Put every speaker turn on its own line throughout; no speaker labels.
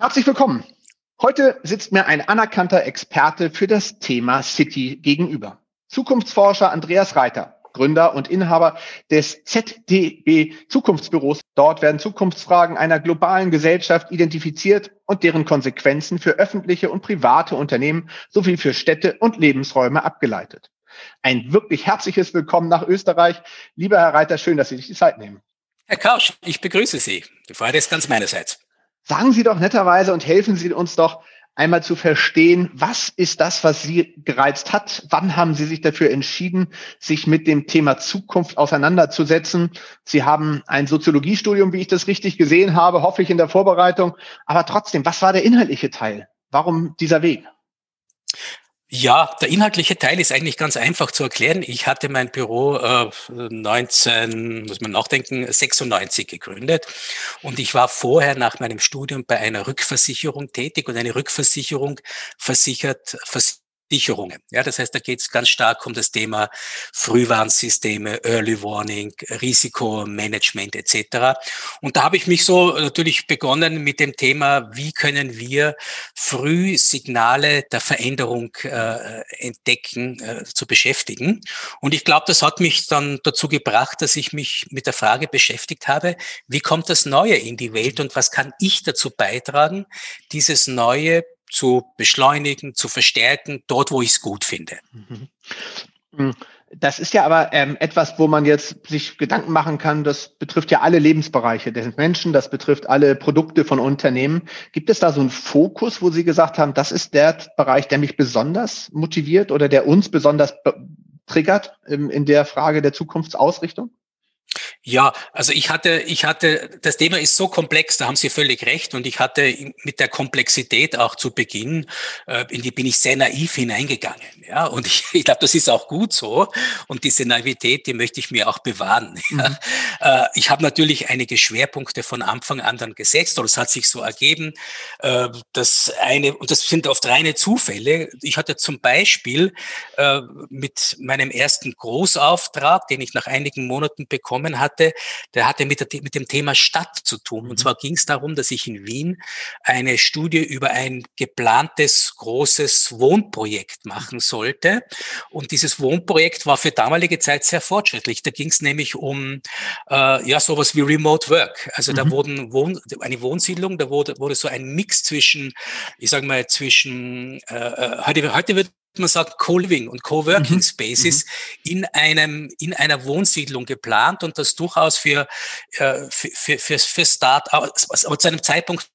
Herzlich willkommen. Heute sitzt mir ein anerkannter Experte für das Thema City gegenüber. Zukunftsforscher Andreas Reiter, Gründer und Inhaber des ZDB Zukunftsbüros. Dort werden Zukunftsfragen einer globalen Gesellschaft identifiziert und deren Konsequenzen für öffentliche und private Unternehmen sowie für Städte und Lebensräume abgeleitet. Ein wirklich herzliches Willkommen nach Österreich. Lieber Herr Reiter, schön, dass Sie sich die Zeit nehmen.
Herr Kausch, ich begrüße Sie. Die Freude ist ganz meinerseits.
Sagen Sie doch netterweise und helfen Sie uns doch einmal zu verstehen, was ist das, was Sie gereizt hat? Wann haben Sie sich dafür entschieden, sich mit dem Thema Zukunft auseinanderzusetzen? Sie haben ein Soziologiestudium, wie ich das richtig gesehen habe, hoffe ich in der Vorbereitung. Aber trotzdem, was war der inhaltliche Teil? Warum dieser Weg?
Ja, der inhaltliche Teil ist eigentlich ganz einfach zu erklären. Ich hatte mein Büro äh, 19, muss man nachdenken, 96 gegründet und ich war vorher nach meinem Studium bei einer Rückversicherung tätig und eine Rückversicherung versichert, versichert Sicherungen. Ja, das heißt, da geht es ganz stark um das Thema Frühwarnsysteme, Early Warning, Risikomanagement etc. Und da habe ich mich so natürlich begonnen mit dem Thema, wie können wir früh Signale der Veränderung äh, entdecken, äh, zu beschäftigen. Und ich glaube, das hat mich dann dazu gebracht, dass ich mich mit der Frage beschäftigt habe, wie kommt das Neue in die Welt und was kann ich dazu beitragen, dieses Neue zu beschleunigen, zu verstärken, dort, wo ich es gut finde.
Mhm. Das ist ja aber ähm, etwas, wo man jetzt sich Gedanken machen kann, das betrifft ja alle Lebensbereiche des Menschen, das betrifft alle Produkte von Unternehmen. Gibt es da so einen Fokus, wo Sie gesagt haben, das ist der Bereich, der mich besonders motiviert oder der uns besonders triggert ähm, in der Frage der Zukunftsausrichtung?
Ja, also ich hatte, ich hatte, das Thema ist so komplex, da haben Sie völlig recht. Und ich hatte mit der Komplexität auch zu Beginn, äh, in die bin ich sehr naiv hineingegangen. Ja, und ich, ich glaube, das ist auch gut so. Und diese Naivität, die möchte ich mir auch bewahren. Mhm. Ja. Äh, ich habe natürlich einige Schwerpunkte von Anfang an dann gesetzt, oder es hat sich so ergeben, äh, dass eine, und das sind oft reine Zufälle. Ich hatte zum Beispiel mit meinem ersten Großauftrag, den ich nach einigen Monaten bekommen hatte, hatte, der hatte mit, der, mit dem Thema Stadt zu tun. Und mhm. zwar ging es darum, dass ich in Wien eine Studie über ein geplantes großes Wohnprojekt machen sollte. Und dieses Wohnprojekt war für damalige Zeit sehr fortschrittlich. Da ging es nämlich um äh, ja sowas wie Remote Work. Also mhm. da wurden Wohn eine Wohnsiedlung, da wurde, wurde so ein Mix zwischen, ich sage mal, zwischen äh, äh heute, heute wird man sagt, Co-Living und Co-Working mhm. Spaces mhm. in einem, in einer Wohnsiedlung geplant und das durchaus für, äh, für, für, für, für Start-ups, aber zu einem Zeitpunkt,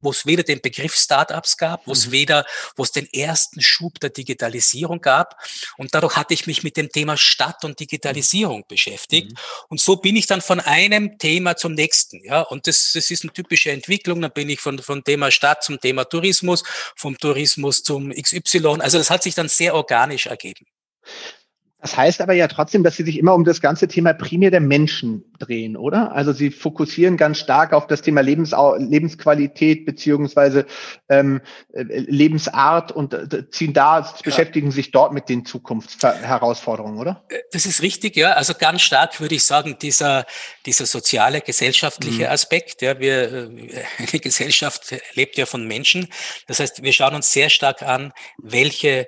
wo es weder den Begriff Startups gab, wo es mhm. weder, wo es den ersten Schub der Digitalisierung gab. Und dadurch hatte ich mich mit dem Thema Stadt und Digitalisierung beschäftigt. Mhm. Und so bin ich dann von einem Thema zum nächsten. Ja, und das, das ist eine typische Entwicklung. Dann bin ich von, von Thema Stadt zum Thema Tourismus, vom Tourismus zum XY. Also das hat sich dann sehr organisch ergeben.
Das heißt aber ja trotzdem, dass Sie sich immer um das ganze Thema primär der Menschen drehen, oder? Also Sie fokussieren ganz stark auf das Thema Lebens Lebensqualität beziehungsweise ähm, äh, Lebensart und äh, ziehen da, ja. beschäftigen sich dort mit den Zukunftsherausforderungen, oder?
Äh, das ist richtig, ja. Also ganz stark würde ich sagen, dieser, dieser soziale, gesellschaftliche mhm. Aspekt. Ja, wir, eine Gesellschaft lebt ja von Menschen. Das heißt, wir schauen uns sehr stark an, welche äh,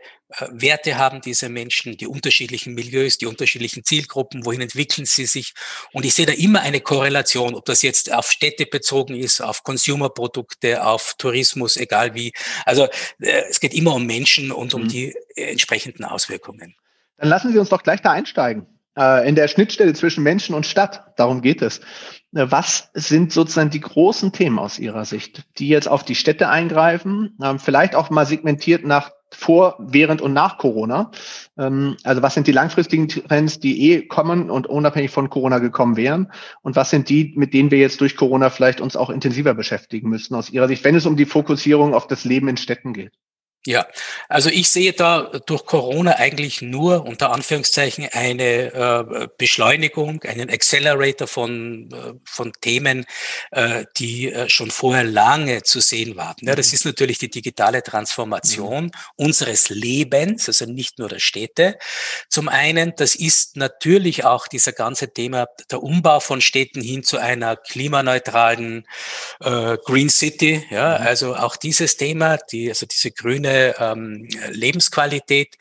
Werte haben diese Menschen, die unterschiedlichen Milieus, die unterschiedlichen Zielgruppen, wohin entwickeln sie sich. Und ich sehe da immer eine Korrelation, ob das jetzt auf Städte bezogen ist, auf Consumerprodukte, auf Tourismus, egal wie. Also äh, es geht immer um Menschen und um mhm. die entsprechenden Auswirkungen.
Dann lassen Sie uns doch gleich da einsteigen. Äh, in der Schnittstelle zwischen Menschen und Stadt. Darum geht es. Was sind sozusagen die großen Themen aus Ihrer Sicht, die jetzt auf die Städte eingreifen? Vielleicht auch mal segmentiert nach vor, während und nach Corona. Ähm, also was sind die langfristigen Trends, die eh kommen und unabhängig von Corona gekommen wären? Und was sind die, mit denen wir jetzt durch Corona vielleicht uns auch intensiver beschäftigen müssen aus Ihrer Sicht, wenn es um die Fokussierung auf das Leben in Städten geht?
Ja, also ich sehe da durch Corona eigentlich nur unter Anführungszeichen eine äh, Beschleunigung, einen Accelerator von, äh, von Themen, äh, die äh, schon vorher lange zu sehen waren. Ja, das mhm. ist natürlich die digitale Transformation mhm. unseres Lebens, also nicht nur der Städte. Zum einen, das ist natürlich auch dieser ganze Thema der Umbau von Städten hin zu einer klimaneutralen äh, Green City. Ja, mhm. also auch dieses Thema, die, also diese grüne eigene ähm, Lebensqualität.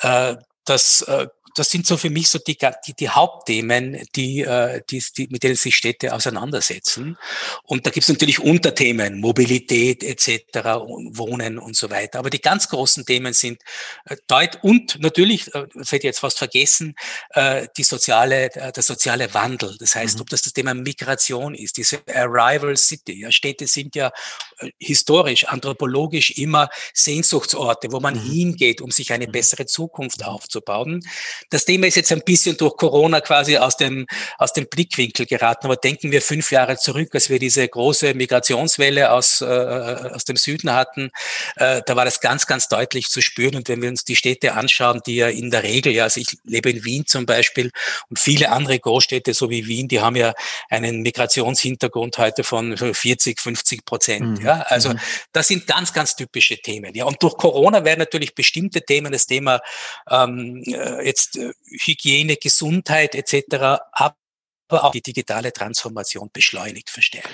Äh, das äh, das sind so für mich so die, die, die Hauptthemen, die, äh, die, die, mit denen sich Städte auseinandersetzen. Und da gibt es natürlich Unterthemen, Mobilität etc., Wohnen und so weiter. Aber die ganz großen Themen sind äh, deut und natürlich, das hätte ich jetzt fast vergessen, äh, die soziale, der soziale Wandel. Das heißt, mhm. ob das das Thema Migration ist, diese Arrival City. Ja, Städte sind ja historisch, anthropologisch immer Sehnsuchtsorte, wo man mhm. hingeht, um sich eine mhm. bessere Zukunft aufzubauen. Das Thema ist jetzt ein bisschen durch Corona quasi aus dem, aus dem Blickwinkel geraten. Aber denken wir fünf Jahre zurück, als wir diese große Migrationswelle aus, äh, aus dem Süden hatten, äh, da war das ganz, ganz deutlich zu spüren. Und wenn wir uns die Städte anschauen, die ja in der Regel, ja, also ich lebe in Wien zum Beispiel und viele andere Großstädte, so wie Wien, die haben ja einen Migrationshintergrund heute von 40, 50 Prozent. Mhm. Ja, also mhm. das sind ganz, ganz typische Themen. Ja, und durch Corona werden natürlich bestimmte Themen, das Thema ähm, äh, jetzt äh, Hygiene, Gesundheit etc., aber auch die digitale Transformation beschleunigt verstärkt.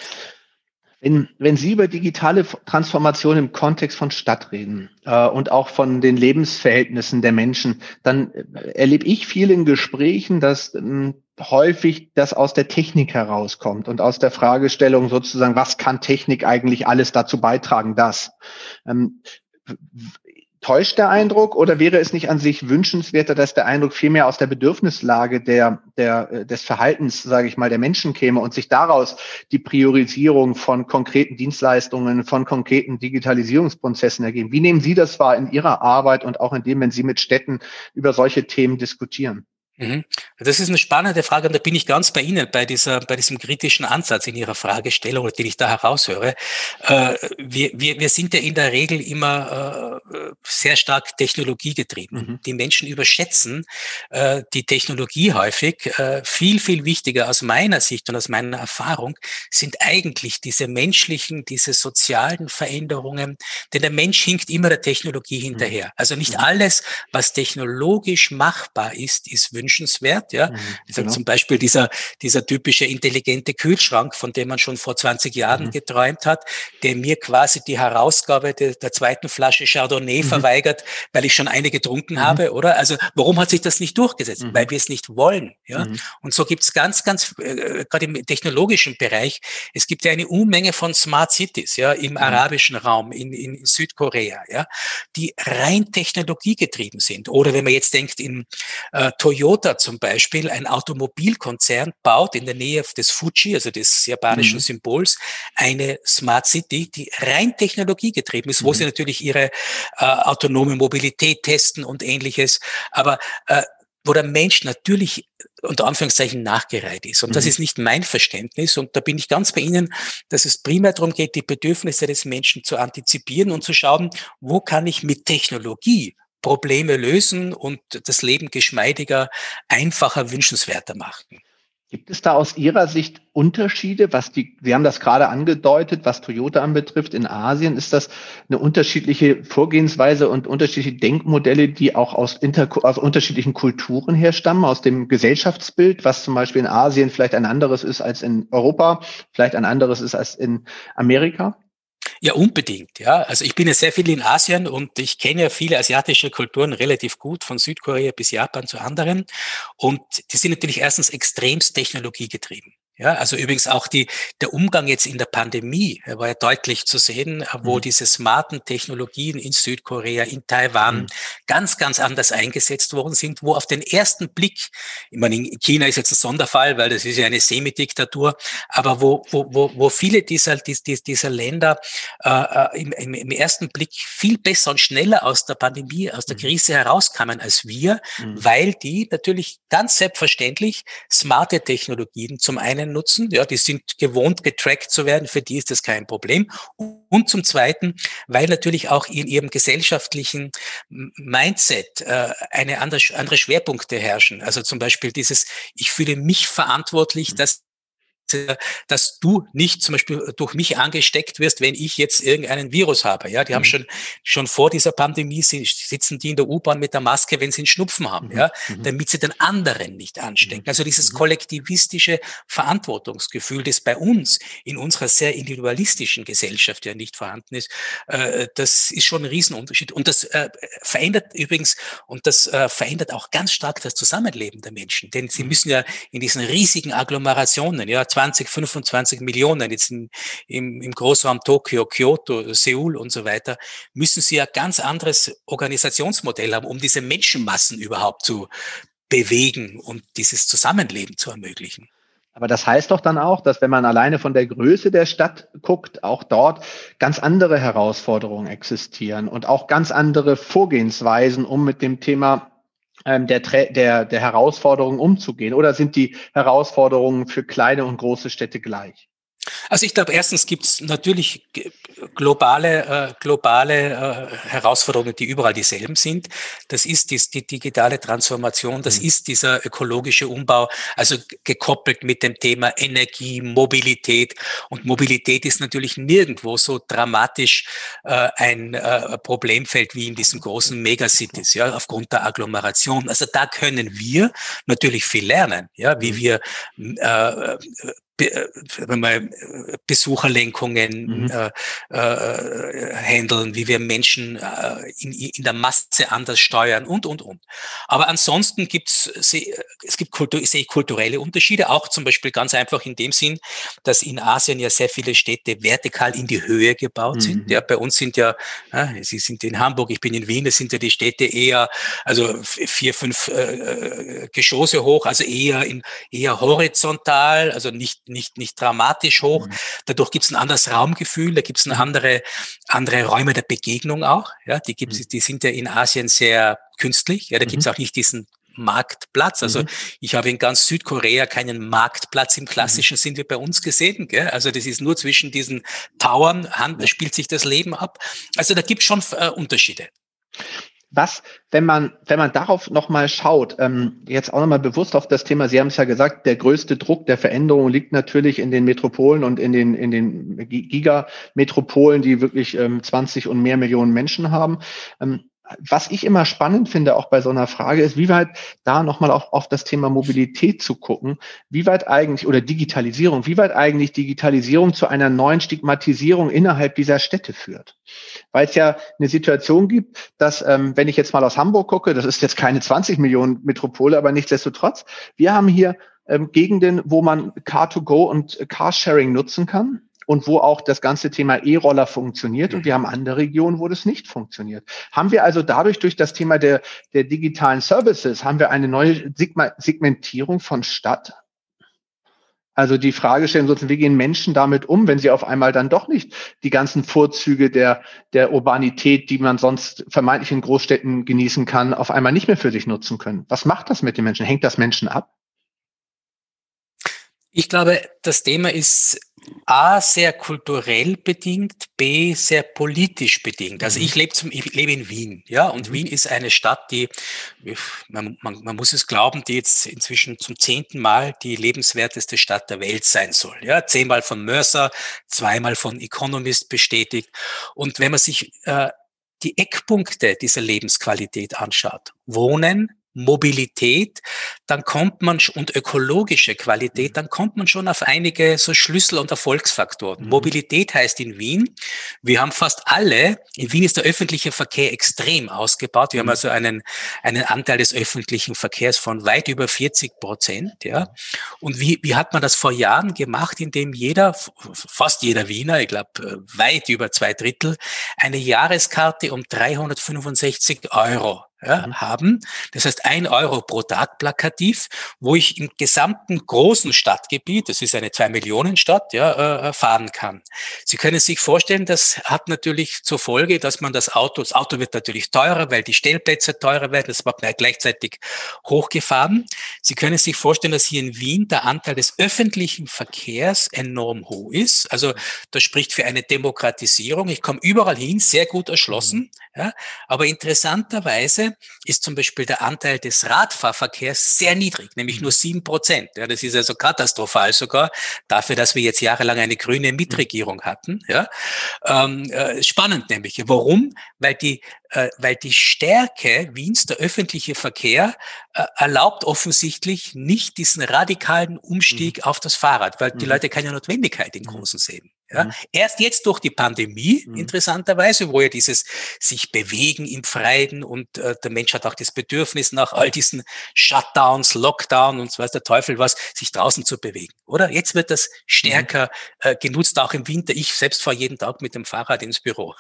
Wenn, wenn Sie über digitale Transformation im Kontext von Stadt reden äh, und auch von den Lebensverhältnissen der Menschen, dann äh, erlebe ich viel in Gesprächen, dass ähm, häufig das aus der Technik herauskommt und aus der Fragestellung sozusagen, was kann Technik eigentlich alles dazu beitragen, dass. Ähm, Täuscht der Eindruck oder wäre es nicht an sich wünschenswerter, dass der Eindruck vielmehr aus der Bedürfnislage der, der, äh, des Verhaltens, sage ich mal, der Menschen käme und sich daraus die Priorisierung von konkreten Dienstleistungen, von konkreten Digitalisierungsprozessen ergeben? Wie nehmen Sie das wahr in Ihrer Arbeit und auch in dem, wenn Sie mit Städten über solche Themen diskutieren?
Mhm. Das ist eine spannende Frage und da bin ich ganz bei Ihnen bei dieser, bei diesem kritischen Ansatz in Ihrer Fragestellung, den ich da heraushöre. Äh, wir, wir, wir sind ja in der Regel immer äh, sehr stark technologiegetrieben. Mhm. Die Menschen überschätzen äh, die Technologie häufig. Viel, viel wichtiger aus meiner Sicht und aus meiner Erfahrung sind eigentlich diese menschlichen, diese sozialen Veränderungen, denn der Mensch hinkt immer der Technologie hinterher. Mhm. Also nicht mhm. alles, was technologisch machbar ist, ist wünschenswert wünschenswert. Ja, mhm, genau. zum Beispiel dieser dieser typische intelligente Kühlschrank, von dem man schon vor 20 Jahren mhm. geträumt hat, der mir quasi die Herausgabe de, der zweiten Flasche Chardonnay mhm. verweigert, weil ich schon eine getrunken mhm. habe, oder? Also warum hat sich das nicht durchgesetzt? Mhm. Weil wir es nicht wollen. Ja, mhm. und so gibt es ganz, ganz äh, gerade im technologischen Bereich. Es gibt ja eine Unmenge von Smart Cities, ja, im arabischen Raum, in, in Südkorea, ja, die rein technologiegetrieben sind. Oder wenn man jetzt denkt in äh, Toyota Toyota zum Beispiel, ein Automobilkonzern, baut in der Nähe des Fuji, also des japanischen mhm. Symbols, eine Smart City, die rein technologiegetrieben ist, wo mhm. sie natürlich ihre äh, autonome Mobilität testen und ähnliches. Aber äh, wo der Mensch natürlich unter Anführungszeichen nachgereiht ist. Und das mhm. ist nicht mein Verständnis. Und da bin ich ganz bei Ihnen, dass es primär darum geht, die Bedürfnisse des Menschen zu antizipieren und zu schauen, wo kann ich mit Technologie Probleme lösen und das Leben geschmeidiger, einfacher, wünschenswerter machen.
Gibt es da aus Ihrer Sicht Unterschiede, was die, Sie haben das gerade angedeutet, was Toyota anbetrifft in Asien, ist das eine unterschiedliche Vorgehensweise und unterschiedliche Denkmodelle, die auch aus, inter, aus unterschiedlichen Kulturen herstammen, aus dem Gesellschaftsbild, was zum Beispiel in Asien vielleicht ein anderes ist als in Europa, vielleicht ein anderes ist als in Amerika?
Ja, unbedingt. Ja, also ich bin ja sehr viel in Asien und ich kenne ja viele asiatische Kulturen relativ gut, von Südkorea bis Japan zu anderen. Und die sind natürlich erstens extremst technologiegetrieben. Ja, also übrigens auch die, der Umgang jetzt in der Pandemie war ja deutlich zu sehen, wo mhm. diese smarten Technologien in Südkorea, in Taiwan mhm. ganz, ganz anders eingesetzt worden sind, wo auf den ersten Blick, ich meine, in China ist jetzt ein Sonderfall, weil das ist ja eine Semidiktatur, aber wo, wo, wo, wo viele dieser, dieser Länder äh, im, im ersten Blick viel besser und schneller aus der Pandemie, aus der mhm. Krise herauskamen als wir, mhm. weil die natürlich ganz selbstverständlich smarte Technologien zum einen nutzen, ja, die sind gewohnt, getrackt zu werden, für die ist das kein Problem. Und zum Zweiten, weil natürlich auch in ihrem gesellschaftlichen Mindset äh, eine andere, andere Schwerpunkte herrschen. Also zum Beispiel dieses, ich fühle mich verantwortlich, mhm. dass dass du nicht zum Beispiel durch mich angesteckt wirst, wenn ich jetzt irgendeinen Virus habe. Ja, die mhm. haben schon, schon vor dieser Pandemie sitzen die in der U-Bahn mit der Maske, wenn sie einen Schnupfen haben, mhm. ja, mhm. damit sie den anderen nicht anstecken. Mhm. Also dieses mhm. kollektivistische Verantwortungsgefühl, das bei uns in unserer sehr individualistischen Gesellschaft ja nicht vorhanden ist, äh, das ist schon ein Riesenunterschied. Und das äh, verändert übrigens, und das äh, verändert auch ganz stark das Zusammenleben der Menschen. Denn sie müssen ja in diesen riesigen Agglomerationen, ja, 20, 25 Millionen jetzt in, im, im Großraum Tokio, Kyoto, Seoul und so weiter, müssen sie ja ganz anderes Organisationsmodell haben, um diese Menschenmassen überhaupt zu bewegen und dieses Zusammenleben zu ermöglichen.
Aber das heißt doch dann auch, dass wenn man alleine von der Größe der Stadt guckt, auch dort ganz andere Herausforderungen existieren und auch ganz andere Vorgehensweisen, um mit dem Thema der, der, der Herausforderungen umzugehen? Oder sind die Herausforderungen für kleine und große Städte gleich?
Also ich glaube, erstens gibt es natürlich globale, äh, globale äh, Herausforderungen, die überall dieselben sind. Das ist die, die digitale Transformation, das mhm. ist dieser ökologische Umbau, also gekoppelt mit dem Thema Energie, Mobilität. Und Mobilität ist natürlich nirgendwo so dramatisch äh, ein äh, Problemfeld wie in diesen großen Megacities, ja, aufgrund der Agglomeration. Also da können wir natürlich viel lernen, ja, wie mhm. wir äh, äh, äh, Besucherlenkungen mhm. äh, äh, handeln, wie wir Menschen äh, in, in der Masse anders steuern und, und, und. Aber ansonsten gibt's, es gibt Kultur, sehe ich kulturelle Unterschiede, auch zum Beispiel ganz einfach in dem Sinn, dass in Asien ja sehr viele Städte vertikal in die Höhe gebaut mhm. sind. Ja, bei uns sind ja, äh, Sie sind in Hamburg, ich bin in Wien, das sind ja die Städte eher, also vier, fünf äh, Geschosse hoch, also eher in, eher horizontal, also nicht nicht, nicht dramatisch hoch. Mhm. Dadurch gibt es ein anderes Raumgefühl, da gibt es eine andere, andere Räume der Begegnung auch. Ja, die, gibt's, mhm. die sind ja in Asien sehr künstlich. Ja, da mhm. gibt es auch nicht diesen Marktplatz. Also mhm. ich habe in ganz Südkorea keinen Marktplatz im klassischen mhm. Sinn wie bei uns gesehen. Gell? Also das ist nur zwischen diesen Towern, Hand, spielt sich das Leben ab. Also da gibt es schon äh, Unterschiede.
Was, wenn man, wenn man darauf nochmal schaut, ähm, jetzt auch nochmal bewusst auf das Thema, Sie haben es ja gesagt, der größte Druck der Veränderung liegt natürlich in den Metropolen und in den, in den Gigametropolen, die wirklich ähm, 20 und mehr Millionen Menschen haben. Ähm, was ich immer spannend finde, auch bei so einer Frage, ist, wie weit da nochmal auf, auf das Thema Mobilität zu gucken, wie weit eigentlich, oder Digitalisierung, wie weit eigentlich Digitalisierung zu einer neuen Stigmatisierung innerhalb dieser Städte führt. Weil es ja eine Situation gibt, dass, ähm, wenn ich jetzt mal aus Hamburg gucke, das ist jetzt keine 20 Millionen Metropole, aber nichtsdestotrotz, wir haben hier ähm, Gegenden, wo man Car2Go und Carsharing nutzen kann und wo auch das ganze Thema E-Roller funktioniert. Und wir haben andere Regionen, wo das nicht funktioniert. Haben wir also dadurch, durch das Thema der, der digitalen Services, haben wir eine neue Segmentierung von Stadt? Also die Frage stellen sozusagen, wie gehen Menschen damit um, wenn sie auf einmal dann doch nicht die ganzen Vorzüge der, der Urbanität, die man sonst vermeintlich in Großstädten genießen kann, auf einmal nicht mehr für sich nutzen können? Was macht das mit den Menschen? Hängt das Menschen ab?
Ich glaube, das Thema ist A, sehr kulturell bedingt, B, sehr politisch bedingt. Also mhm. ich lebe zum, ich lebe in Wien, ja, und mhm. Wien ist eine Stadt, die, man, man, man muss es glauben, die jetzt inzwischen zum zehnten Mal die lebenswerteste Stadt der Welt sein soll. Ja, zehnmal von Mercer, zweimal von Economist bestätigt. Und wenn man sich äh, die Eckpunkte dieser Lebensqualität anschaut, Wohnen, Mobilität, dann kommt man und ökologische Qualität, mhm. dann kommt man schon auf einige so Schlüssel- und Erfolgsfaktoren. Mhm. Mobilität heißt in Wien, wir haben fast alle, in Wien ist der öffentliche Verkehr extrem ausgebaut. Wir mhm. haben also einen, einen Anteil des öffentlichen Verkehrs von weit über 40 Prozent, ja. Und wie, wie hat man das vor Jahren gemacht, indem jeder, fast jeder Wiener, ich glaube weit über zwei Drittel, eine Jahreskarte um 365 Euro ja, mhm. haben. Das heißt, ein Euro pro Tag plakativ, wo ich im gesamten großen Stadtgebiet, das ist eine Zwei-Millionen-Stadt, ja, äh, fahren kann. Sie können sich vorstellen, das hat natürlich zur Folge, dass man das Auto, das Auto wird natürlich teurer, weil die Stellplätze teurer werden, das wird gleichzeitig hochgefahren. Sie können sich vorstellen, dass hier in Wien der Anteil des öffentlichen Verkehrs enorm hoch ist. Also das spricht für eine Demokratisierung. Ich komme überall hin, sehr gut erschlossen. Mhm. Ja, aber interessanterweise ist zum Beispiel der Anteil des Radfahrverkehrs sehr niedrig, nämlich mhm. nur sieben Prozent. Ja, das ist also katastrophal sogar dafür, dass wir jetzt jahrelang eine grüne mhm. Mitregierung hatten. Ja, ähm, äh, spannend nämlich. Warum? Weil die äh, weil die Stärke Wiens, der öffentliche Verkehr, äh, erlaubt offensichtlich nicht diesen radikalen Umstieg mhm. auf das Fahrrad, weil die mhm. Leute keine Notwendigkeit im Großen sehen. Ja, mhm. Erst jetzt durch die Pandemie, mhm. interessanterweise, wo ja dieses sich bewegen im Freien und äh, der Mensch hat auch das Bedürfnis nach all diesen Shutdowns, Lockdown und so weiß der Teufel was, sich draußen zu bewegen, oder? Jetzt wird das stärker mhm. äh, genutzt, auch im Winter. Ich selbst fahre jeden Tag mit dem Fahrrad ins Büro.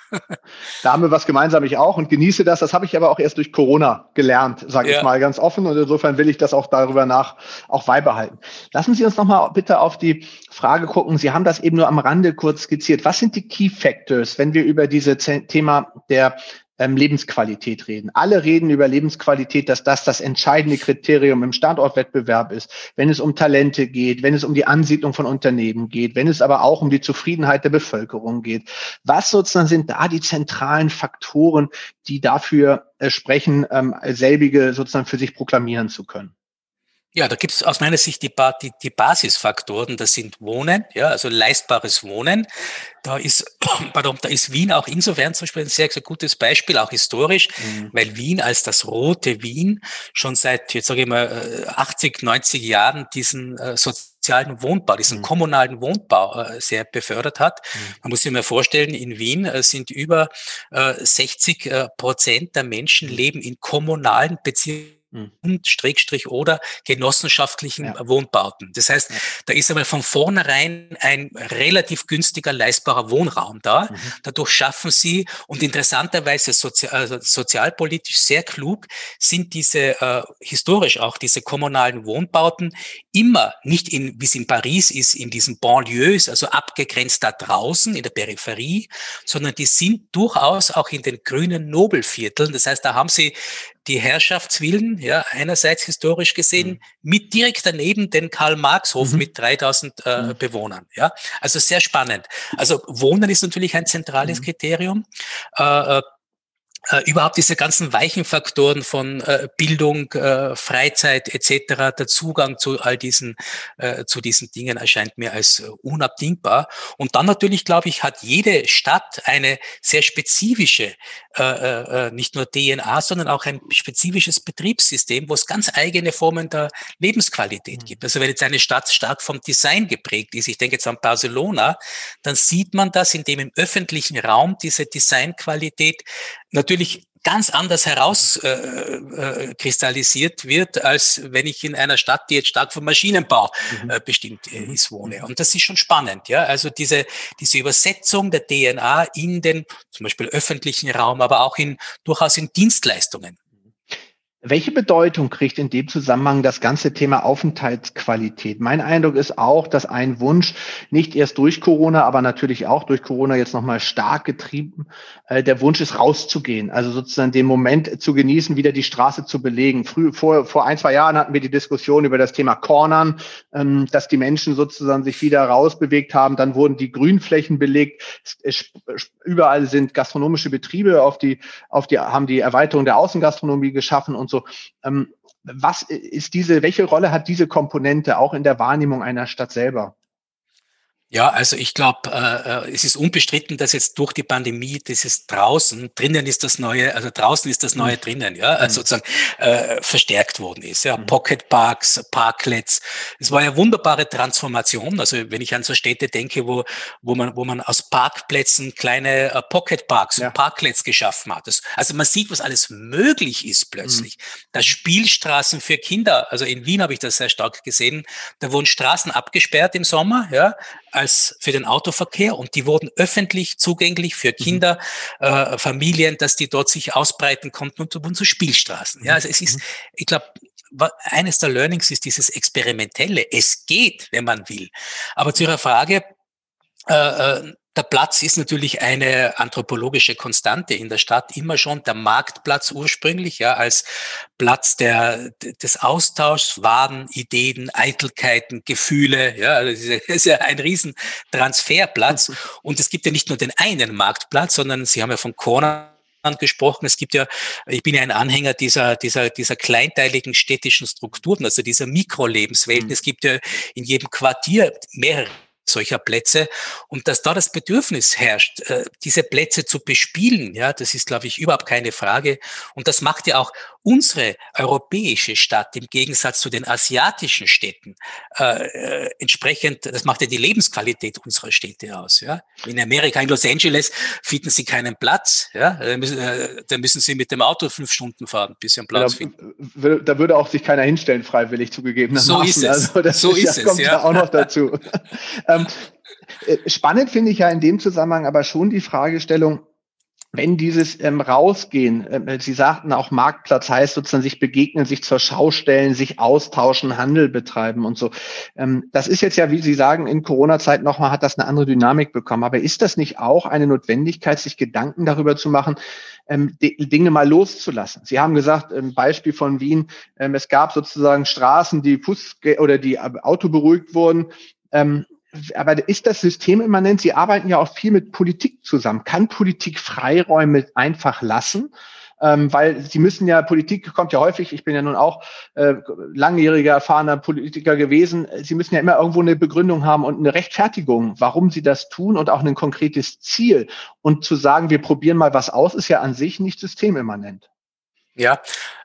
da haben wir was gemeinsam, ich auch und genieße das. Das habe ich aber auch erst durch Corona gelernt, sage ja. ich mal ganz offen und insofern will ich das auch darüber nach auch beibehalten. Lassen Sie uns nochmal bitte auf die Frage gucken. Sie haben das eben nur am Rande kurz skizziert. Was sind die Key Factors, wenn wir über dieses Thema der ähm, Lebensqualität reden. Alle reden über Lebensqualität, dass das das entscheidende Kriterium im Standortwettbewerb ist, wenn es um Talente geht, wenn es um die Ansiedlung von Unternehmen geht, wenn es aber auch um die Zufriedenheit der Bevölkerung geht. Was sozusagen sind da die zentralen Faktoren, die dafür äh, sprechen, ähm, selbige sozusagen für sich proklamieren zu können?
Ja, da gibt es aus meiner Sicht die, die, die Basisfaktoren. Das sind Wohnen, ja, also leistbares Wohnen. Da ist, pardon, da ist Wien auch insofern zum Beispiel ein sehr, sehr gutes Beispiel, auch historisch, mhm. weil Wien als das rote Wien schon seit, jetzt sage ich mal, 80, äh, 90 Jahren diesen äh, sozialen Wohnbau, diesen mhm. kommunalen Wohnbau äh, sehr befördert hat. Mhm. Man muss sich mal vorstellen, in Wien äh, sind über äh, 60 äh, Prozent der Menschen mhm. leben in kommunalen Beziehungen mhm. Strickstrich oder genossenschaftlichen ja. Wohnbauten. Das heißt, ja. da ist aber von vornherein ein relativ günstiger leistbarer Wohnraum da. Mhm. Dadurch schaffen sie und interessanterweise sozi also sozialpolitisch sehr klug sind diese äh, historisch auch diese kommunalen Wohnbauten immer nicht in wie es in Paris ist in diesen Banlieues, also abgegrenzt da draußen in der Peripherie, sondern die sind durchaus auch in den grünen Nobelvierteln. Das heißt, da haben sie die Herrschaftswillen, ja, einerseits historisch gesehen, mhm. mit direkt daneben den Karl-Marx-Hof mhm. mit 3000 äh, mhm. Bewohnern, ja. Also sehr spannend. Also Wohnen ist natürlich ein zentrales mhm. Kriterium. Äh, äh äh, überhaupt diese ganzen weichen Faktoren von äh, Bildung, äh, Freizeit etc., der Zugang zu all diesen, äh, zu diesen Dingen erscheint mir als äh, unabdingbar. Und dann natürlich, glaube ich, hat jede Stadt eine sehr spezifische, äh, äh, äh nicht nur DNA, sondern auch ein spezifisches Betriebssystem, wo es ganz eigene Formen der Lebensqualität mhm. gibt. Also wenn jetzt eine Stadt stark vom Design geprägt ist, ich denke jetzt an Barcelona, dann sieht man das, indem im öffentlichen Raum diese Designqualität natürlich ganz anders herauskristallisiert äh, äh, wird, als wenn ich in einer Stadt, die jetzt stark vom Maschinenbau mhm. äh, bestimmt mhm. ist, wohne. Und das ist schon spannend, ja. Also diese, diese Übersetzung der DNA in den zum Beispiel öffentlichen Raum, aber auch in durchaus in Dienstleistungen.
Welche Bedeutung kriegt in dem Zusammenhang das ganze Thema Aufenthaltsqualität? Mein Eindruck ist auch, dass ein Wunsch nicht erst durch Corona, aber natürlich auch durch Corona jetzt nochmal stark getrieben, äh, der Wunsch ist rauszugehen, also sozusagen den Moment zu genießen, wieder die Straße zu belegen. Früh, vor, vor ein, zwei Jahren hatten wir die Diskussion über das Thema Cornern, ähm, dass die Menschen sozusagen sich wieder rausbewegt haben. Dann wurden die Grünflächen belegt. Überall sind gastronomische Betriebe auf die, auf die, haben die Erweiterung der Außengastronomie geschaffen und so. Ähm, was ist diese, welche Rolle hat diese Komponente auch in der Wahrnehmung einer Stadt selber?
Ja, also ich glaube, äh, äh, es ist unbestritten, dass jetzt durch die Pandemie dieses draußen, drinnen ist das neue, also draußen ist das neue mhm. drinnen, ja, also sozusagen äh, verstärkt worden ist. Ja, mhm. Pocket Parks, Parklets. Es war ja wunderbare Transformation. Also wenn ich an so Städte denke, wo, wo man, wo man aus Parkplätzen kleine äh, Pocket Parks ja. und Parklets geschaffen hat. Das, also man sieht, was alles möglich ist plötzlich. Mhm. Da Spielstraßen für Kinder, also in Wien habe ich das sehr stark gesehen, da wurden Straßen abgesperrt im Sommer, ja, als für den Autoverkehr und die wurden öffentlich zugänglich für mhm. Kinder, mhm. äh, Familien, dass die dort sich ausbreiten konnten und wurden zu Spielstraßen. Ja, also es ist, mhm. ich glaube, eines der Learnings ist dieses Experimentelle. Es geht, wenn man will. Aber zu Ihrer Frage, äh, äh der Platz ist natürlich eine anthropologische Konstante in der Stadt, immer schon der Marktplatz ursprünglich, ja, als Platz der, des Austauschs, Waren, Ideen, Eitelkeiten, Gefühle, ja, also das ist ja ein riesen Transferplatz. Und es gibt ja nicht nur den einen Marktplatz, sondern Sie haben ja von Corner gesprochen. Es gibt ja, ich bin ja ein Anhänger dieser, dieser, dieser kleinteiligen städtischen Strukturen, also dieser Mikrolebenswelten. Mhm. Es gibt ja in jedem Quartier mehrere solcher Plätze und dass da das Bedürfnis herrscht, äh, diese Plätze zu bespielen, ja, das ist, glaube ich, überhaupt keine Frage. Und das macht ja auch unsere europäische Stadt im Gegensatz zu den asiatischen Städten äh, äh, entsprechend, das macht ja die Lebensqualität unserer Städte aus. Ja. In Amerika, in Los Angeles finden Sie keinen Platz, ja, da müssen, äh, da müssen Sie mit dem Auto fünf Stunden fahren, bis Sie einen Platz
ja, finden. Da würde auch sich keiner hinstellen, freiwillig zugegeben.
So ist es. Also das so ist,
das
es,
kommt ja. auch noch dazu. ähm, äh, spannend finde ich ja in dem Zusammenhang aber schon die Fragestellung, wenn dieses ähm, Rausgehen, äh, Sie sagten auch Marktplatz heißt sozusagen sich begegnen, sich zur Schau stellen, sich austauschen, Handel betreiben und so. Ähm, das ist jetzt ja, wie Sie sagen, in Corona-Zeit nochmal hat das eine andere Dynamik bekommen. Aber ist das nicht auch eine Notwendigkeit, sich Gedanken darüber zu machen, ähm, Dinge mal loszulassen? Sie haben gesagt, ein Beispiel von Wien, ähm, es gab sozusagen Straßen, die Fuß oder die Auto beruhigt wurden. Ähm, aber ist das System immanent? Sie arbeiten ja auch viel mit Politik zusammen. Kann Politik Freiräume einfach lassen? Ähm, weil sie müssen ja, Politik kommt ja häufig, ich bin ja nun auch äh, langjähriger, erfahrener Politiker gewesen, sie müssen ja immer irgendwo eine Begründung haben und eine Rechtfertigung, warum sie das tun und auch ein konkretes Ziel. Und zu sagen, wir probieren mal was aus, ist ja an sich nicht systemimmanent.
Ja,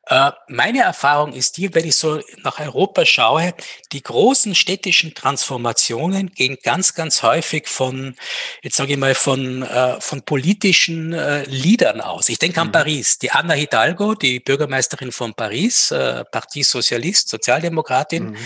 äh, meine Erfahrung ist die, wenn ich so nach Europa schaue, die großen städtischen Transformationen gehen ganz, ganz häufig von, jetzt sage ich mal, von, äh, von politischen äh, Leadern aus. Ich denke an mhm. Paris. Die Anna Hidalgo, die Bürgermeisterin von Paris, Partie Sozialist, Sozialdemokratin, mhm.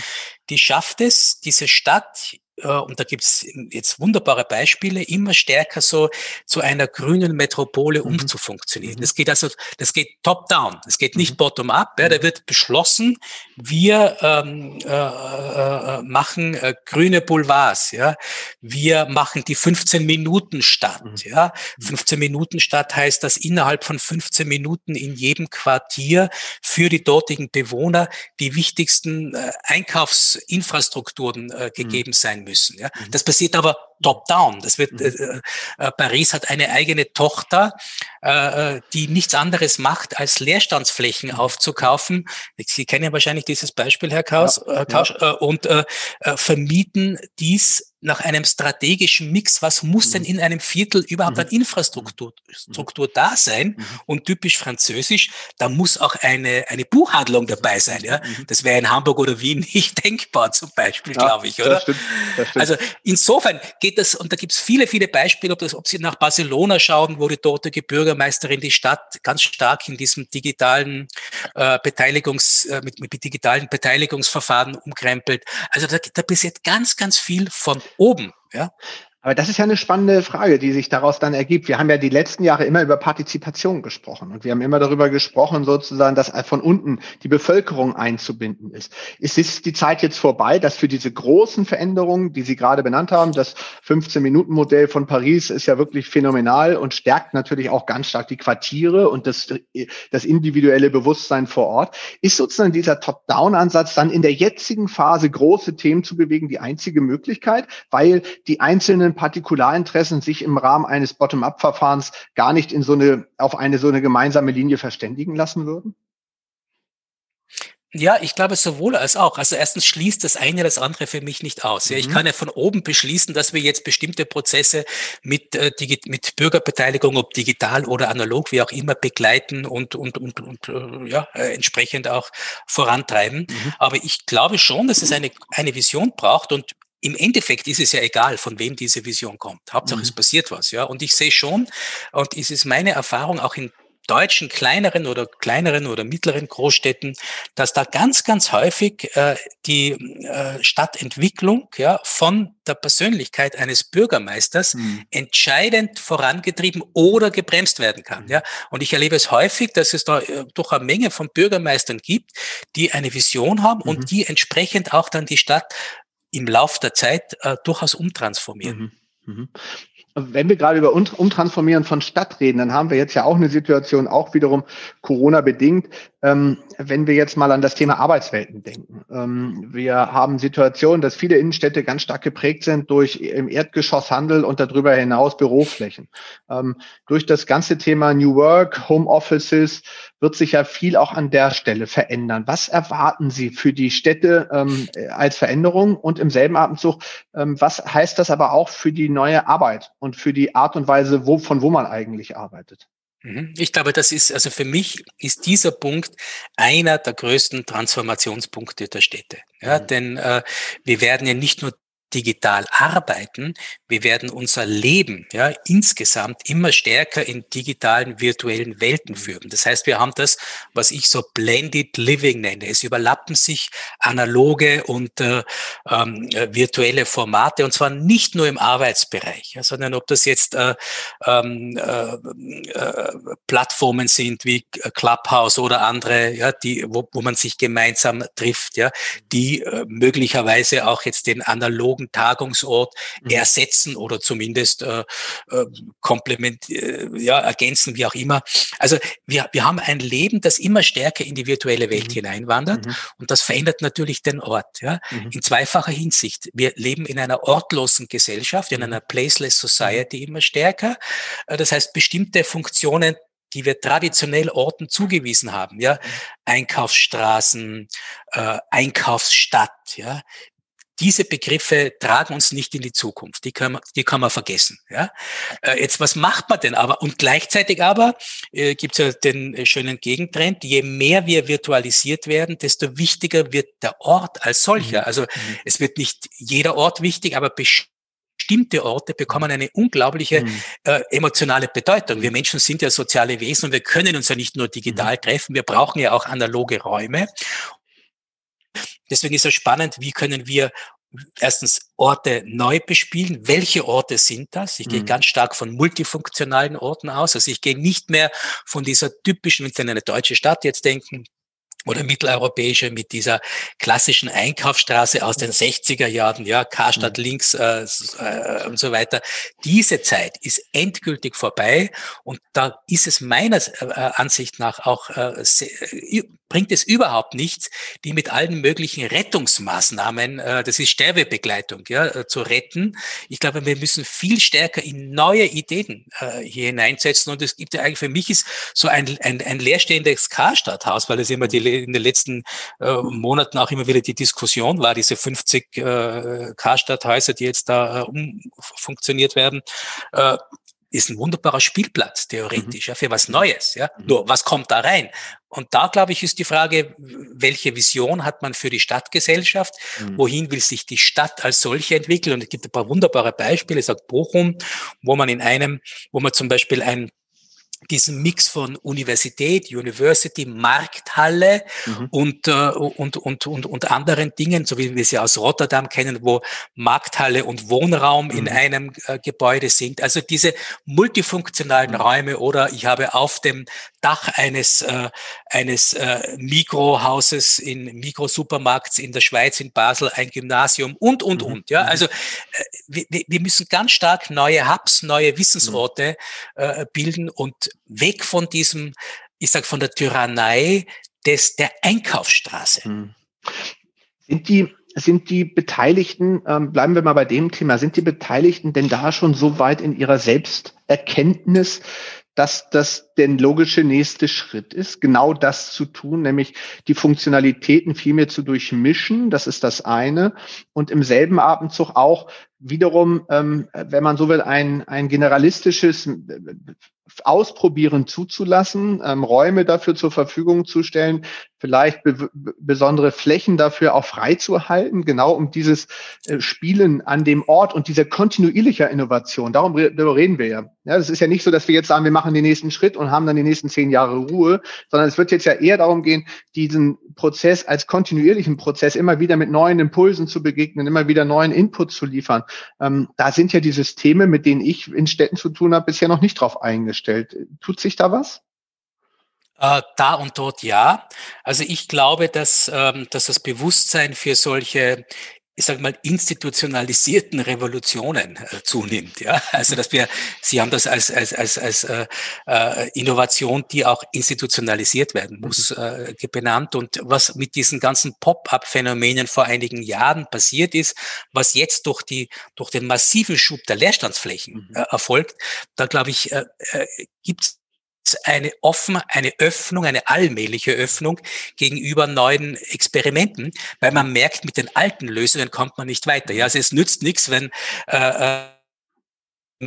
die schafft es, diese Stadt äh, und da gibt's jetzt wunderbare Beispiele, immer stärker so zu einer grünen Metropole mhm. umzufunktionieren. Mhm. Das geht also, das geht top-down, das geht nicht mhm. bottom-up. Ja, da mhm. wird beschlossen, wir ähm, äh, äh, äh, machen äh, grüne Boulevards, ja, wir machen die 15 Minuten Stadt, mhm. ja. 15 mhm. Minuten Stadt heißt, dass innerhalb von 15 Minuten in jedem Quartier für die dortigen Bewohner die wichtigsten äh, Einkaufsinfrastrukturen äh, gegeben sein müssen müssen. Ja. Mhm. Das passiert aber top-down. Das wird, mhm. äh, äh, Paris hat eine eigene Tochter, äh, äh, die nichts anderes macht, als Leerstandsflächen mhm. aufzukaufen. Sie kennen wahrscheinlich dieses Beispiel, Herr Kaus, ja, äh, Kausch, ja. Äh, und äh, äh, vermieten dies nach einem strategischen Mix, was muss mhm. denn in einem Viertel überhaupt mhm. an Infrastruktur mhm. Struktur da sein? Mhm. Und typisch französisch, da muss auch eine, eine Buchhandlung dabei sein. Ja? Mhm. Das wäre in Hamburg oder Wien nicht denkbar zum Beispiel, ja, glaube ich, oder? Das stimmt, das stimmt. Also insofern geht das, und da gibt es viele, viele Beispiele, ob, das, ob Sie nach Barcelona schauen, wo die dortige Bürgermeisterin die Stadt ganz stark in diesem digitalen äh, Beteiligungs, äh, mit, mit digitalen Beteiligungsverfahren umkrempelt. Also da, da passiert ganz, ganz viel von oben. Ja?
Aber das ist ja eine spannende Frage, die sich daraus dann ergibt. Wir haben ja die letzten Jahre immer über Partizipation gesprochen und wir haben immer darüber gesprochen, sozusagen, dass von unten die Bevölkerung einzubinden ist. Ist es die Zeit jetzt vorbei, dass für diese großen Veränderungen, die Sie gerade benannt haben, das 15-Minuten-Modell von Paris ist ja wirklich phänomenal und stärkt natürlich auch ganz stark die Quartiere und das, das individuelle Bewusstsein vor Ort. Ist sozusagen dieser Top-Down-Ansatz dann in der jetzigen Phase große Themen zu bewegen die einzige Möglichkeit, weil die einzelnen einzelnen Partikularinteressen sich im Rahmen eines Bottom-up-Verfahrens gar nicht in so eine, auf eine so eine gemeinsame Linie verständigen lassen würden?
Ja, ich glaube sowohl als auch. Also erstens schließt das eine das andere für mich nicht aus. Ja, ich mhm. kann ja von oben beschließen, dass wir jetzt bestimmte Prozesse mit, äh, mit Bürgerbeteiligung, ob digital oder analog, wie auch immer, begleiten und, und, und, und äh, ja, äh, entsprechend auch vorantreiben. Mhm. Aber ich glaube schon, dass es eine, eine Vision braucht und im Endeffekt ist es ja egal, von wem diese Vision kommt. Hauptsache mhm. es passiert was, ja. Und ich sehe schon, und es ist meine Erfahrung auch in deutschen kleineren oder kleineren oder mittleren Großstädten, dass da ganz, ganz häufig äh, die äh, Stadtentwicklung ja, von der Persönlichkeit eines Bürgermeisters mhm. entscheidend vorangetrieben oder gebremst werden kann. Ja. Und ich erlebe es häufig, dass es da äh, doch eine Menge von Bürgermeistern gibt, die eine Vision haben mhm. und die entsprechend auch dann die Stadt im Lauf der Zeit äh, durchaus umtransformieren. Mhm.
Mhm. Wenn wir gerade über Umtransformieren von Stadt reden, dann haben wir jetzt ja auch eine Situation, auch wiederum Corona bedingt, wenn wir jetzt mal an das Thema Arbeitswelten denken. Ähm, wir haben Situationen, dass viele Innenstädte ganz stark geprägt sind durch im Erdgeschosshandel und darüber hinaus Büroflächen. Ähm, durch das ganze Thema New Work, Home Offices wird sich ja viel auch an der Stelle verändern. Was erwarten Sie für die Städte ähm, als Veränderung und im selben Atemzug, ähm, was heißt das aber auch für die neue Arbeit und für die Art und Weise, wo, von wo man eigentlich arbeitet?
Mhm. Ich glaube, das ist, also für mich ist dieser Punkt einer der größten Transformationspunkte der Städte. Ja, mhm. denn äh, wir werden ja nicht nur digital arbeiten, wir werden unser Leben ja insgesamt immer stärker in digitalen virtuellen Welten führen. Das heißt, wir haben das, was ich so blended living nenne. Es überlappen sich analoge und äh, ähm, äh, virtuelle Formate und zwar nicht nur im Arbeitsbereich, ja, sondern ob das jetzt äh, ähm, äh, äh, Plattformen sind wie Clubhouse oder andere, ja, die wo, wo man sich gemeinsam trifft, ja, die äh, möglicherweise auch jetzt den analogen analogen Tagungsort mhm. ersetzen oder zumindest äh, äh, komplement, äh, ja, ergänzen, wie auch immer. Also wir, wir haben ein Leben, das immer stärker in die virtuelle Welt mhm. hineinwandert mhm. und das verändert natürlich den Ort. Ja? Mhm. In zweifacher Hinsicht. Wir leben in einer ortlosen Gesellschaft, in mhm. einer placeless Society immer stärker. Äh, das heißt, bestimmte Funktionen die wir traditionell Orten zugewiesen haben, ja. Einkaufsstraßen, äh, Einkaufsstadt, ja, diese Begriffe tragen uns nicht in die Zukunft. Die kann man, die kann man vergessen. Ja? Äh, jetzt, was macht man denn aber? Und gleichzeitig aber äh, gibt es ja den äh, schönen Gegentrend, je mehr wir virtualisiert werden, desto wichtiger wird der Ort als solcher. Mhm. Also mhm. es wird nicht jeder Ort wichtig, aber bestimmte Orte bekommen eine unglaubliche mhm. äh, emotionale Bedeutung. Wir Menschen sind ja soziale Wesen und wir können uns ja nicht nur digital mhm. treffen, wir brauchen ja auch analoge Räume. Deswegen ist es spannend, wie können wir erstens Orte neu bespielen. Welche Orte sind das? Ich mhm. gehe ganz stark von multifunktionalen Orten aus. Also ich gehe nicht mehr von dieser typischen, wenn Sie an eine deutsche Stadt jetzt denken, oder mitteleuropäische mit dieser klassischen Einkaufsstraße aus den 60er Jahren, ja, Karstadt mhm. links äh, äh, und so weiter. Diese Zeit ist endgültig vorbei und da ist es meiner äh, Ansicht nach auch, äh, äh bringt es überhaupt nichts, die mit allen möglichen Rettungsmaßnahmen, äh, das ist Sterbebegleitung, ja, äh, zu retten. Ich glaube, wir müssen viel stärker in neue Ideen äh, hier hineinsetzen und es gibt ja eigentlich für mich ist so ein, ein, ein leerstehendes Karstadthaus, weil es immer die in den letzten äh, Monaten auch immer wieder die Diskussion war, diese 50 äh, Karstadthäuser, die jetzt da äh, umfunktioniert werden, äh, ist ein wunderbarer Spielplatz, theoretisch, mhm. ja, für was Neues. Ja. Mhm. Nur, was kommt da rein? Und da, glaube ich, ist die Frage, welche Vision hat man für die Stadtgesellschaft? Mhm. Wohin will sich die Stadt als solche entwickeln? Und es gibt ein paar wunderbare Beispiele, sagt Bochum, wo man in einem, wo man zum Beispiel ein diesen Mix von Universität, University, Markthalle mhm. und, äh, und, und, und, und anderen Dingen, so wie wir sie aus Rotterdam kennen, wo Markthalle und Wohnraum mhm. in einem äh, Gebäude sind. Also diese multifunktionalen mhm. Räume oder ich habe auf dem Dach eines, äh, eines äh, Mikrohauses in Mikrosupermarkts in der Schweiz, in Basel, ein Gymnasium und, und, mhm. und. Ja, mhm. also äh, wir, wir müssen ganz stark neue Hubs, neue Wissensorte mhm. äh, bilden und weg von diesem, ich sag von der Tyrannei des, der Einkaufsstraße. Mhm.
Sind die, sind die Beteiligten, ähm, bleiben wir mal bei dem Thema, sind die Beteiligten denn da schon so weit in ihrer Selbsterkenntnis, dass das der logische nächste Schritt ist, genau das zu tun, nämlich die Funktionalitäten viel mehr zu durchmischen. Das ist das eine. Und im selben Abendzug auch wiederum, ähm, wenn man so will, ein, ein generalistisches Ausprobieren zuzulassen, ähm, Räume dafür zur Verfügung zu stellen, vielleicht be besondere Flächen dafür auch freizuhalten, genau um dieses äh, Spielen an dem Ort und dieser kontinuierlicher Innovation. Darum darüber reden wir ja. Ja, das ist ja nicht so, dass wir jetzt sagen, wir machen den nächsten Schritt und haben dann die nächsten zehn Jahre Ruhe, sondern es wird jetzt ja eher darum gehen, diesen Prozess als kontinuierlichen Prozess immer wieder mit neuen Impulsen zu begegnen, immer wieder neuen Input zu liefern. Ähm, da sind ja die Systeme, mit denen ich in Städten zu tun habe, bisher noch nicht drauf eingestellt. Tut sich da was?
Äh, da und dort ja. Also ich glaube, dass, ähm, dass das Bewusstsein für solche ich sage mal, institutionalisierten Revolutionen äh, zunimmt. Ja? Also dass wir, Sie haben das als, als, als, als äh, äh, Innovation, die auch institutionalisiert werden muss, mhm. äh, benannt. Und was mit diesen ganzen Pop-up-Phänomenen vor einigen Jahren passiert ist, was jetzt durch, die, durch den massiven Schub der Leerstandsflächen mhm. äh, erfolgt, da glaube ich, äh, äh, gibt eine offen, eine Öffnung, eine allmähliche Öffnung gegenüber neuen Experimenten, weil man merkt, mit den alten Lösungen kommt man nicht weiter. Ja, also es nützt nichts, wenn äh, äh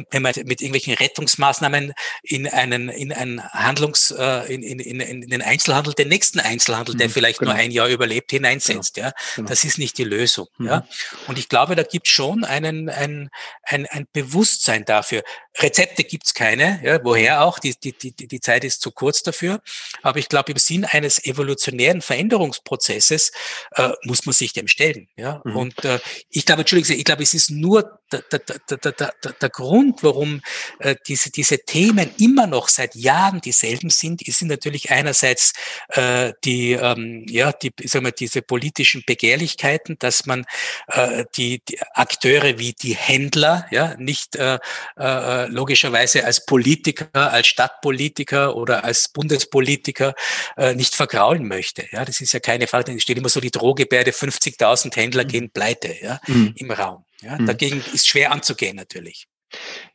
wenn man mit irgendwelchen Rettungsmaßnahmen in einen, in einen Handlungs, äh, in, in, in, in den Einzelhandel, den nächsten Einzelhandel, der mhm, vielleicht genau. nur ein Jahr überlebt, hineinsetzt. Genau. Ja, genau. das ist nicht die Lösung. Mhm. Ja, und ich glaube, da gibt es schon einen, ein, ein, ein Bewusstsein dafür. Rezepte gibt's keine, ja, woher auch, die, die, die, die Zeit ist zu kurz dafür. Aber ich glaube, im Sinn eines evolutionären Veränderungsprozesses äh, muss man sich dem stellen. Ja? Mhm. Und äh, ich glaube, Entschuldigung, ich glaube, es ist nur der, der, der, der, Grund, warum äh, diese, diese Themen immer noch seit Jahren dieselben sind, sind natürlich einerseits äh, die, ähm, ja, die, sagen wir, diese politischen Begehrlichkeiten, dass man äh, die, die Akteure wie die Händler ja nicht äh, äh, logischerweise als Politiker, als Stadtpolitiker oder als Bundespolitiker äh, nicht vergraulen möchte. Ja, das ist ja keine Frage. Da steht immer so die Drohgebärde, 50.000 Händler mhm. gehen pleite ja, mhm. im Raum. Ja, mhm. Dagegen ist schwer anzugehen natürlich.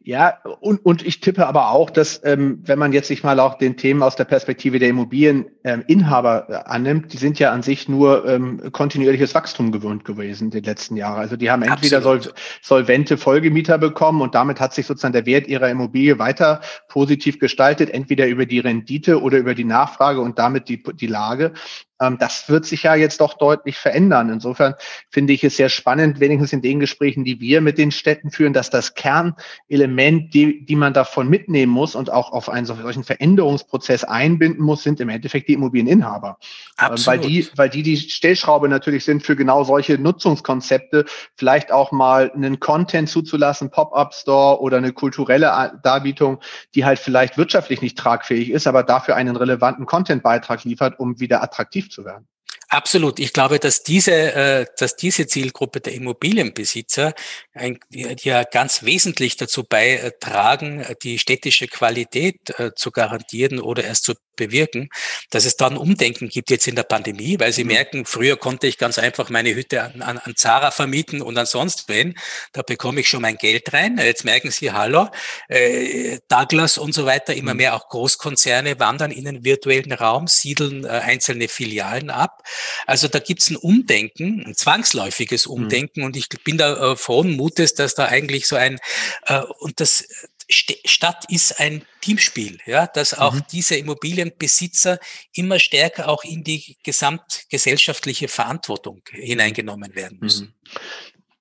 Ja, und, und ich tippe aber auch, dass ähm, wenn man jetzt sich mal auch den Themen aus der Perspektive der Immobilieninhaber ähm, annimmt, die sind ja an sich nur ähm, kontinuierliches Wachstum gewöhnt gewesen die letzten Jahre. Also die haben entweder sol solvente Folgemieter bekommen und damit hat sich sozusagen der Wert ihrer Immobilie weiter positiv gestaltet, entweder über die Rendite oder über die Nachfrage und damit die, die Lage. Ähm, das wird sich ja jetzt doch deutlich verändern. Insofern finde ich es sehr spannend, wenigstens in den Gesprächen, die wir mit den Städten führen, dass das Kernelement, die, die man davon mitnehmen muss und auch auf einen solchen Veränderungsprozess einbinden muss, sind im Endeffekt die Immobilieninhaber. Absolut. Weil die, weil die die Stellschraube natürlich sind für genau solche Nutzungskonzepte, vielleicht auch mal einen Content zuzulassen, Pop-up-Store oder eine kulturelle Darbietung, die halt vielleicht wirtschaftlich nicht tragfähig ist, aber dafür einen relevanten Content-Beitrag liefert, um wieder attraktiv zu werden.
Absolut. Ich glaube, dass diese, äh, dass diese Zielgruppe der Immobilienbesitzer ein, ja ganz wesentlich dazu beitragen, die städtische Qualität äh, zu garantieren oder erst zu bewirken, dass es dann Umdenken gibt jetzt in der Pandemie, weil sie mhm. merken, früher konnte ich ganz einfach meine Hütte an, an, an Zara vermieten und an sonst wen. Da bekomme ich schon mein Geld rein. Jetzt merken sie, hallo, äh, Douglas und so weiter, immer mhm. mehr auch Großkonzerne wandern in den virtuellen Raum, siedeln äh, einzelne Filialen ab. Also da gibt es ein Umdenken, ein zwangsläufiges mhm. Umdenken mhm. und ich bin da äh, frohen Mutes, dass da eigentlich so ein, äh, und das Stadt ist ein Teamspiel, ja, dass auch mhm. diese Immobilienbesitzer immer stärker auch in die gesamtgesellschaftliche Verantwortung hineingenommen werden müssen. Mhm.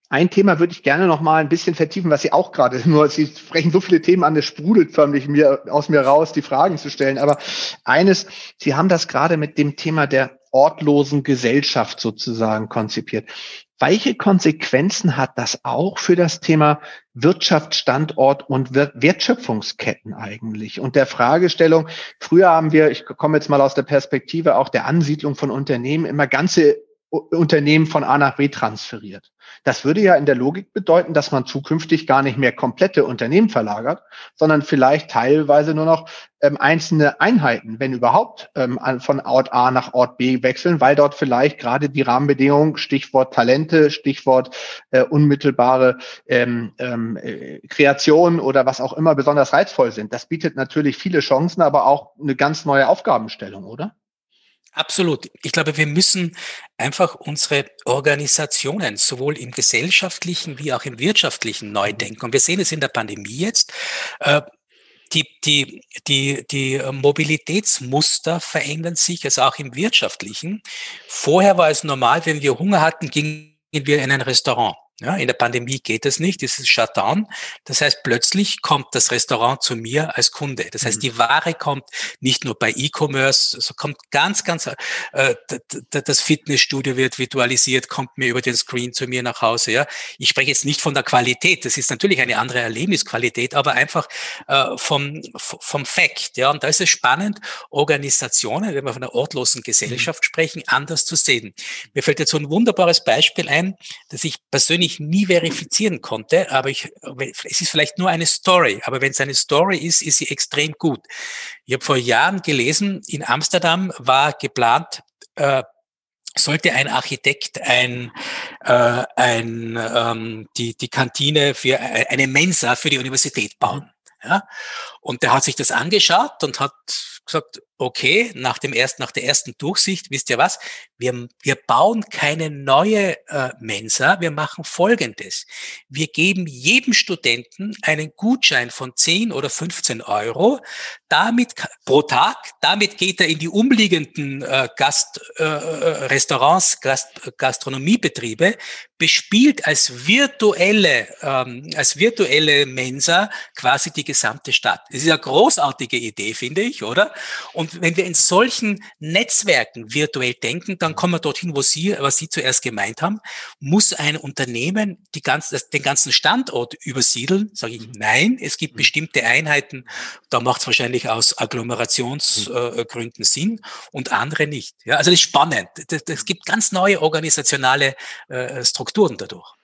Ein Thema würde ich gerne noch mal ein bisschen vertiefen, was Sie auch gerade, nur Sie sprechen so viele Themen an, es sprudelt förmlich mir, aus mir raus, die Fragen zu stellen. Aber eines, Sie haben das gerade mit dem Thema der ortlosen Gesellschaft sozusagen konzipiert. Welche Konsequenzen hat das auch für das Thema Wirtschaft, Standort und Wertschöpfungsketten eigentlich? Und der Fragestellung, früher haben wir, ich komme jetzt mal aus der Perspektive auch der Ansiedlung von Unternehmen, immer ganze Unternehmen von A nach B transferiert. Das würde ja in der Logik bedeuten, dass man zukünftig gar nicht mehr komplette Unternehmen verlagert, sondern vielleicht teilweise nur noch ähm, einzelne Einheiten, wenn überhaupt, ähm, von Ort A nach Ort B wechseln, weil dort vielleicht gerade die Rahmenbedingungen, Stichwort Talente, Stichwort äh, unmittelbare ähm, ähm, äh, Kreation oder was auch immer besonders reizvoll sind. Das bietet natürlich viele Chancen, aber auch eine ganz neue Aufgabenstellung, oder?
Absolut. Ich glaube, wir müssen einfach unsere Organisationen sowohl im gesellschaftlichen wie auch im wirtschaftlichen neu mhm. denken. Und wir sehen es in der Pandemie jetzt. Äh, die, die, die, die Mobilitätsmuster verändern sich, also auch im wirtschaftlichen. Vorher war es normal, wenn wir Hunger hatten, gingen wir in ein Restaurant. Ja, in der Pandemie geht das nicht, es ist Shutdown. Das heißt, plötzlich kommt das Restaurant zu mir als Kunde. Das heißt, mhm. die Ware kommt nicht nur bei E-Commerce, so kommt ganz, ganz, äh, das Fitnessstudio wird virtualisiert, kommt mir über den Screen zu mir nach Hause. Ja, ich spreche jetzt nicht von der Qualität, das ist natürlich eine andere Erlebnisqualität, aber einfach äh, vom, vom Fact. Ja, und da ist es spannend, Organisationen, wenn wir von einer ortlosen Gesellschaft mhm. sprechen, anders zu sehen. Mir fällt jetzt so ein wunderbares Beispiel ein, dass ich persönlich ich nie verifizieren konnte, aber ich, es ist vielleicht nur eine Story, aber wenn es eine Story ist, ist sie extrem gut. Ich habe vor Jahren gelesen, in Amsterdam war geplant, äh, sollte ein Architekt ein, äh, ein ähm, die, die Kantine für eine Mensa für die Universität bauen. Ja? Und der hat sich das angeschaut und hat gesagt, okay, nach dem ersten, nach der ersten Durchsicht, wisst ihr was? Wir, wir bauen keine neue äh, Mensa, wir machen Folgendes. Wir geben jedem Studenten einen Gutschein von 10 oder 15 Euro, damit pro Tag, damit geht er in die umliegenden äh, Gast, äh, äh Restaurants, Gast, Gastronomiebetriebe, bespielt als virtuelle, ähm, als virtuelle Mensa quasi die gesamte Stadt. Das ist eine großartige Idee, finde ich, oder? Und wenn wir in solchen Netzwerken virtuell denken, dann kommen wir dorthin, wo Sie, was Sie zuerst gemeint haben. Muss ein Unternehmen die ganze, den ganzen Standort übersiedeln? Sage ich, nein. Es gibt mhm. bestimmte Einheiten, da macht es wahrscheinlich aus Agglomerationsgründen äh, Sinn und andere nicht. Ja, also das ist spannend. Es gibt ganz neue organisationale äh, Strukturen dadurch.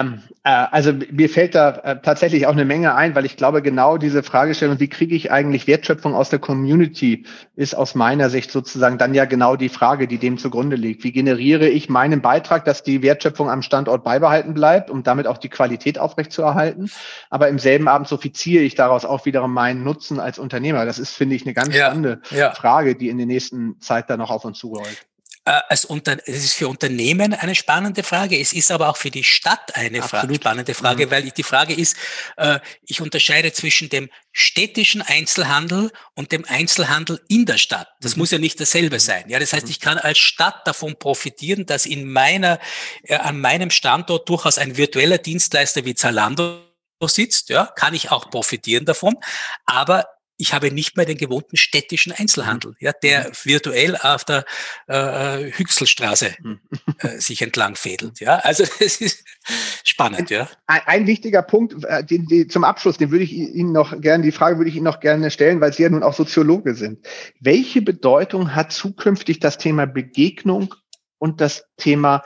Ähm, äh, also mir fällt da äh, tatsächlich auch eine Menge ein, weil ich glaube, genau diese Fragestellung, wie kriege ich eigentlich Wertschöpfung aus der Community, ist aus meiner Sicht sozusagen dann ja genau die Frage, die dem zugrunde liegt. Wie generiere ich meinen Beitrag, dass die Wertschöpfung am Standort beibehalten bleibt, um damit auch die Qualität aufrechtzuerhalten? Aber im selben Abend soffiziere ich daraus auch wiederum meinen Nutzen als Unternehmer. Das ist, finde ich, eine ganz ja, spannende ja. Frage, die in der nächsten Zeit dann noch auf uns zurollt.
Äh, als Unter es ist für Unternehmen eine spannende Frage. Es ist aber auch für die Stadt eine Fra spannende Frage, mhm. weil die Frage ist, äh, ich unterscheide zwischen dem städtischen Einzelhandel und dem Einzelhandel in der Stadt. Das mhm. muss ja nicht dasselbe mhm. sein. Ja, das heißt, mhm. ich kann als Stadt davon profitieren, dass in meiner, äh, an meinem Standort durchaus ein virtueller Dienstleister wie Zalando sitzt, ja, kann ich auch profitieren davon. Aber ich habe nicht mehr den gewohnten städtischen Einzelhandel, ja, der mhm. virtuell auf der äh, Hüchselstraße mhm. äh, sich entlang fädelt. Ja, also das ist spannend, ja.
Ein, ein wichtiger Punkt, äh, den, den, zum Abschluss, den würde ich Ihnen noch gerne, die Frage würde ich Ihnen noch gerne stellen, weil Sie ja nun auch Soziologe sind. Welche Bedeutung hat zukünftig das Thema Begegnung und das Thema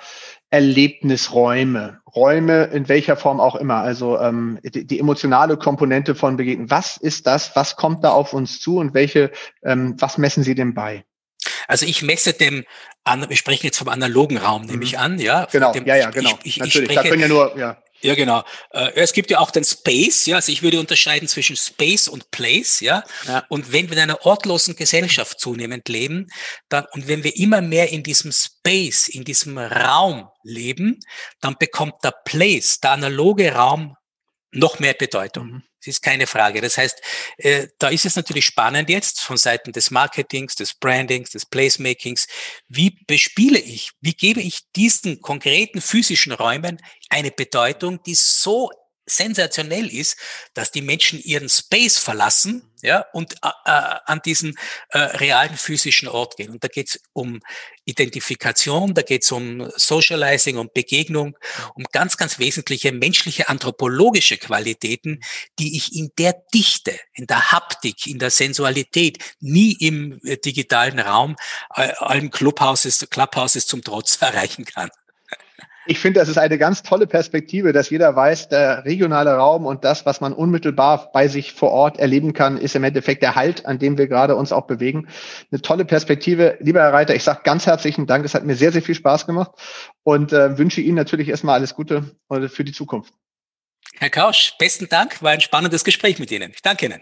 Erlebnisräume, Räume in welcher Form auch immer, also ähm, die, die, emotionale Komponente von Begegnen. Was ist das? Was kommt da auf uns zu und welche, ähm, was messen Sie dem bei?
Also ich messe dem, wir sprechen jetzt vom analogen Raum, nehme mhm. ich an, ja.
Genau,
dem,
ja, ja, genau.
Ich, ich, Natürlich, ich spreche, da können ja nur, ja. Ja, genau. Äh, es gibt ja auch den Space, ja. Also ich würde unterscheiden zwischen Space und Place, ja. ja. Und wenn wir in einer ortlosen Gesellschaft zunehmend leben, dann, und wenn wir immer mehr in diesem Space, in diesem Raum leben, dann bekommt der Place, der analoge Raum, noch mehr Bedeutung. Mhm. Das ist keine Frage. Das heißt, äh, da ist es natürlich spannend jetzt von Seiten des Marketings, des Brandings, des Placemakings. Wie bespiele ich, wie gebe ich diesen konkreten physischen Räumen eine Bedeutung, die so sensationell ist, dass die Menschen ihren Space verlassen ja, und äh, äh, an diesen äh, realen physischen Ort gehen. Und da geht es um Identifikation, da geht es um Socializing, um Begegnung, um ganz, ganz wesentliche menschliche anthropologische Qualitäten, die ich in der Dichte, in der Haptik, in der Sensualität nie im äh, digitalen Raum äh, allen Clubhouses, Clubhouses zum Trotz erreichen kann.
Ich finde, das ist eine ganz tolle Perspektive, dass jeder weiß, der regionale Raum und das, was man unmittelbar bei sich vor Ort erleben kann, ist im Endeffekt der Halt, an dem wir gerade uns auch bewegen. Eine tolle Perspektive. Lieber Herr Reiter, ich sage ganz herzlichen Dank. Es hat mir sehr, sehr viel Spaß gemacht und äh, wünsche Ihnen natürlich erstmal alles Gute für die Zukunft.
Herr Kausch, besten Dank. War ein spannendes Gespräch mit Ihnen. Ich danke Ihnen.